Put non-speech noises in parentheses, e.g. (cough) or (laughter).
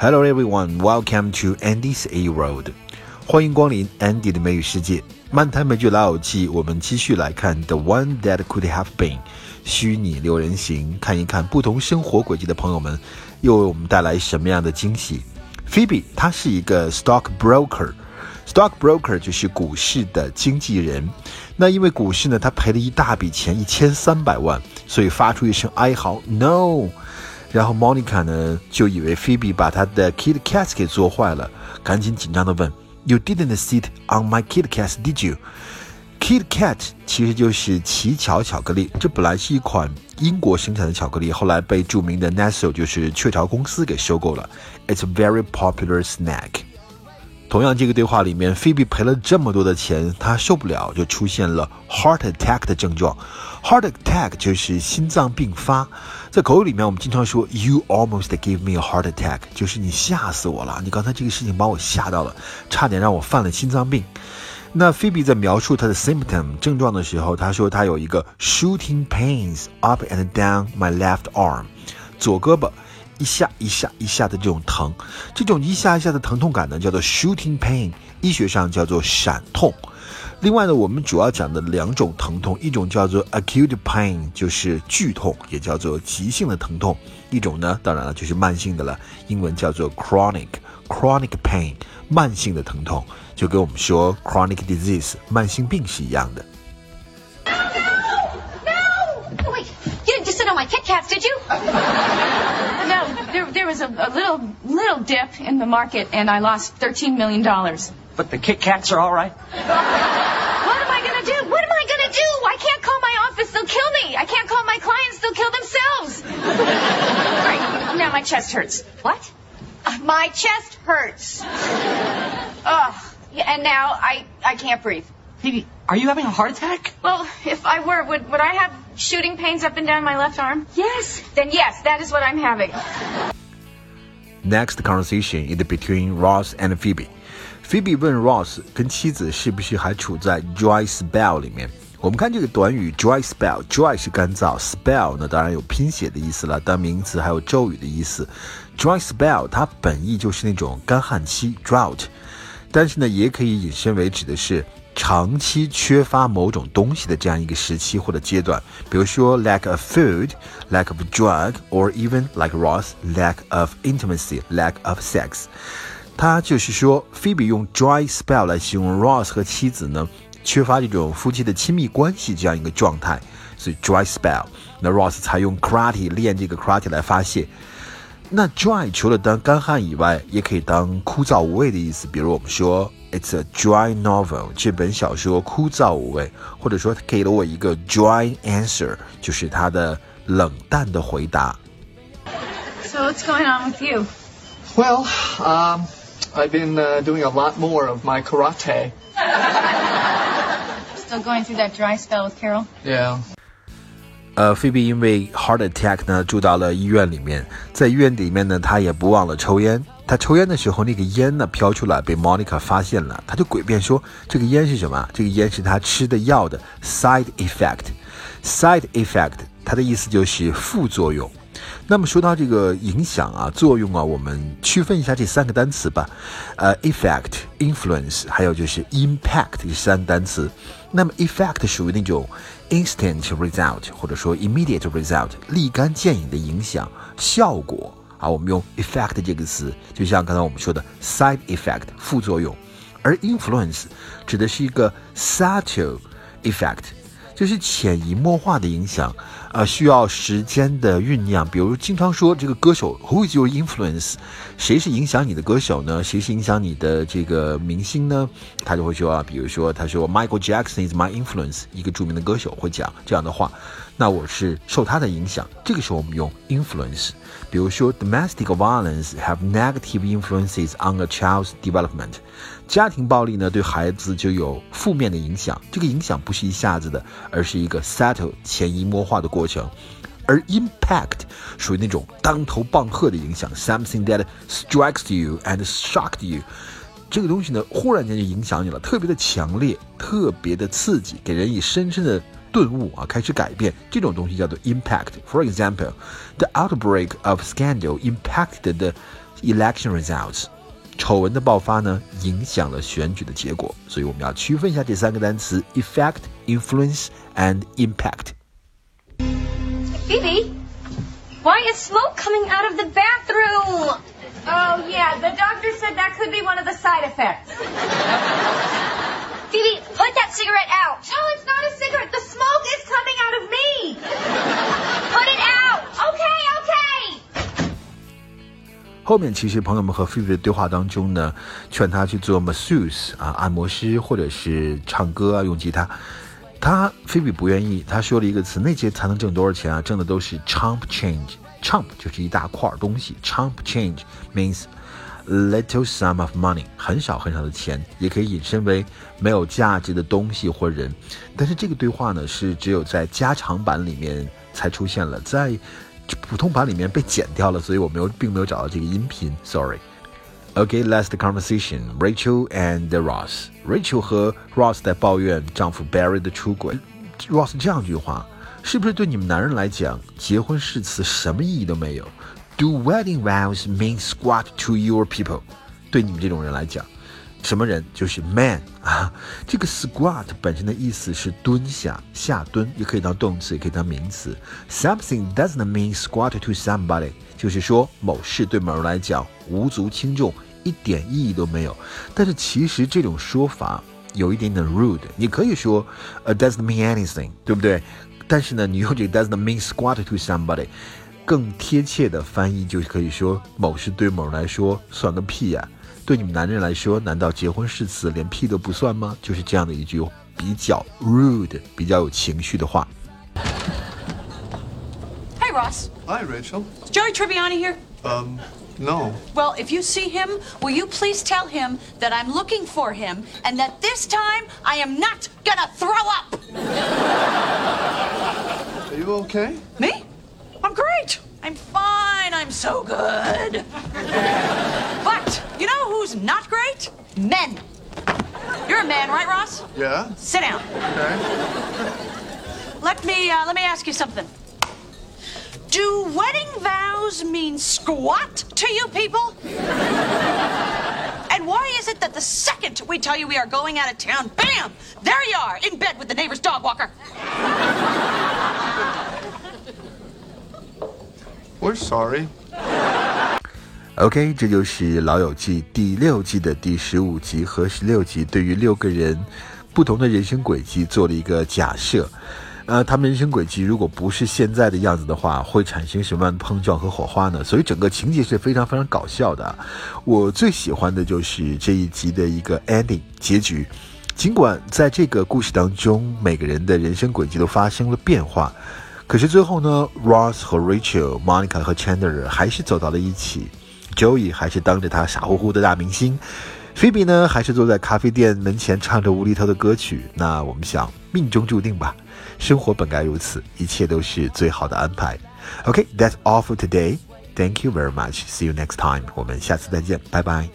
Hello everyone, welcome to Andy's A World. 欢迎光临 Andy 的美语世界。漫谈美剧老友记，我们继续来看 The One That Could Have Been，虚拟六人行，看一看不同生活轨迹的朋友们又为我们带来什么样的惊喜。Phoebe 她是一个 stock broker。Stock broker 就是股市的经纪人，那因为股市呢，他赔了一大笔钱，一千三百万，所以发出一声哀嚎，No。然后 Monica 呢就以为 Phoebe 把她的 Kit Kat 给做坏了，赶紧紧张地问：“You didn't sit on my Kit Kat, did you?” Kit Kat 其实就是奇巧巧克力，这本来是一款英国生产的巧克力，后来被著名的 Nestle 就是雀巢公司给收购了。It's a very popular snack. 同样，这个对话里面，菲比赔了这么多的钱，她受不了，就出现了 heart attack 的症状。heart attack 就是心脏病发。在口语里面，我们经常说 "You almost gave me a heart attack"，就是你吓死我了。你刚才这个事情把我吓到了，差点让我犯了心脏病。那菲比在描述她的 symptom 症状的时候，她说她有一个 shooting pains up and down my left arm，左胳膊。一下一下一下的这种疼，这种一下一下的疼痛感呢，叫做 shooting pain，医学上叫做闪痛。另外呢，我们主要讲的两种疼痛，一种叫做 acute pain，就是剧痛，也叫做急性的疼痛；一种呢，当然了，就是慢性的了，英文叫做 chronic chronic pain，慢性的疼痛，就跟我们说 chronic disease 慢性病是一样的。Didn't just sit on my Kit Kats, did you? No, there, there was a, a little little dip in the market, and I lost thirteen million dollars. But the Kit Kats are all right. What am I gonna do? What am I gonna do? I can't call my office; they'll kill me. I can't call my clients; they'll kill themselves. Right now, my chest hurts. What? Uh, my chest hurts. Ugh. And now I I can't breathe. Phoebe, are you having a heart attack? Well, if I were, would would I have shooting pains up and down my left arm? Yes. Then yes, that is what I'm having. Next conversation is between Ross and Phoebe. Phoebe 问 Ross 跟妻子是不是还处在 dry spell 里面。我们看这个短语 dry spell，dry 是干燥，spell 呢当然有拼写的意思了，当名词还有咒语的意思。dry spell 它本意就是那种干旱期 drought，但是呢也可以引申为指的是 长期缺乏某种东西的这样一个时期或者阶段，比如说 lack of food, lack of drug, or even like Ross, lack of intimacy, lack of sex。他就是说，Phoebe 用 dry spell 来形容 Ross 和妻子呢，缺乏这种夫妻的亲密关系这样一个状态，所以 dry spell。那 Ross 才用 karate 练这个 karate 来发泄。那 dry 除了当干旱以外，也可以当枯燥无味的意思。比如我们说 It's a dry novel，这本小说枯燥无味，或者说他给了我一个 dry answer，就是他的冷淡的回答。 So what's going on with you? Well, um, I've been uh, doing a lot more of my karate. (laughs) Still going through that dry spell with Carol? Yeah. 呃，菲比因为 heart attack 呢住到了医院里面，在医院里面呢，他也不忘了抽烟。 他抽烟的时候，那个烟呢飘出来，被 Monica 发现了，他就诡辩说这个烟是什么？这个烟是他吃的药的 side effect。side effect 它的意思就是副作用。那么说到这个影响啊、作用啊，我们区分一下这三个单词吧。呃，effect、influence，还有就是 impact 这三个单词。那么 effect 属于那种 instant result，或者说 immediate result，立竿见影的影响效果好。我们用 effect 这个词，就像刚才我们说的 side effect 副作用，而 influence 指的是一个 subtle effect。就是潜移默化的影响，呃，需要时间的酝酿。比如经常说这个歌手 Who is your influence？谁是影响你的歌手呢？谁是影响你的这个明星呢？他就会说啊，比如说他说 Michael Jackson is my influence，一个著名的歌手会讲这样的话。那我是受他的影响。这个时候我们用 influence。比如说 domestic violence have negative influences on a child's development。家庭暴力呢对孩子就有负面的影响，这个影响不是一下子的，而是一个 subtle 潜移默化的过过程。而 impact 属于那种当头棒喝的影响，something that strikes you and shocked you。这个东西呢，忽然间就影响你了，特别的强烈，特别的刺激，给人以深深的顿悟啊，开始改变。这种东西叫做 impact。For example, the outbreak of scandal impacted the election results。丑闻的爆发呢，影响了选举的结果，所以我们要区分一下这三个单词：effect、influence and impact。why is smoke coming out of the bathroom? Oh, yeah, the doctor said that could be one of the side effects. Phoebe, put that cigarette out. No, it's not a cigarette. The smoke is coming out of me. Put it out. Okay, okay. 后面其实朋友们和菲菲的对话当中呢，劝他去做 masseuse 啊，按摩师或者是唱歌啊，用吉他。 他菲比不愿意，他说了一个词，那些才能挣多少钱啊？挣的都是 chump change。chump 就是一大块东西，chump change means little sum of money，很少很少的钱，也可以引申为没有价值的东西或人。但是这个对话呢，是只有在加长版里面才出现了，在普通版里面被剪掉了，所以我没有并没有找到这个音频，sorry。Okay, last conversation. Rachel and Ross. Rachel 和 Ross 在抱怨丈夫 Barry 的出轨。Ross 这样一句话，是不是对你们男人来讲，结婚誓词什么意义都没有？Do wedding vows mean squat to your people？对你们这种人来讲，什么人就是 man 啊。这个 squat 本身的意思是蹲下、下蹲，也可以当动词，也可以当名词。Something doesn't mean squat to somebody，就是说某事对某人来讲无足轻重，一点意义都没有。但是其实这种说法有一点点 rude，你可以说 it doesn't mean anything，对不对？但是呢，你用这个 doesn't mean squat to somebody，更贴切的翻译就可以说某事对某人来说算个屁呀、对你们男人来说，难道结婚誓词连屁都不算吗？就是这样的一句比较 rude、比较有情绪的话。Hey, Ross. Hi, Rachel. Is Joey Tribbiani here? Um, no. Well, if you see him, will you please tell him that I'm looking for him and that this time I am not gonna throw up? Are you okay? Me? I'm great. I'm fine. I'm so good. but you know who's not great? Men. You're a man, right, Ross? Yeah. Sit down. Okay. Let me uh, let me ask you something. Do wedding vows mean squat to you people? and why is it that the second we tell you we are going out of town, bam, there you are in bed with the neighbor's dog walker? We're sorry. OK，这就是《老友记》第六季的第十五集和十六集，对于六个人不同的人生轨迹做了一个假设。 呃，他们人生轨迹如果不是现在的样子的话，会产生什么样的碰撞和火花呢？所以整个情节是非常非常搞笑的。我最喜欢的就是这一集的一个 ending 结局。尽管在这个故事当中，每个人的人生轨迹都发生了变化，可是最后呢，Ross 和 Rachel、Monica 和 Chandler 还是走到了一起。Joey 还是当着他傻乎乎的大明星，菲比呢还是坐在咖啡店门前唱着无厘头的歌曲。那我们想，命中注定吧，生活本该如此，一切都是最好的安排。OK，that's、all for today. Thank you very much. See you next time. 我们下次再见，拜拜。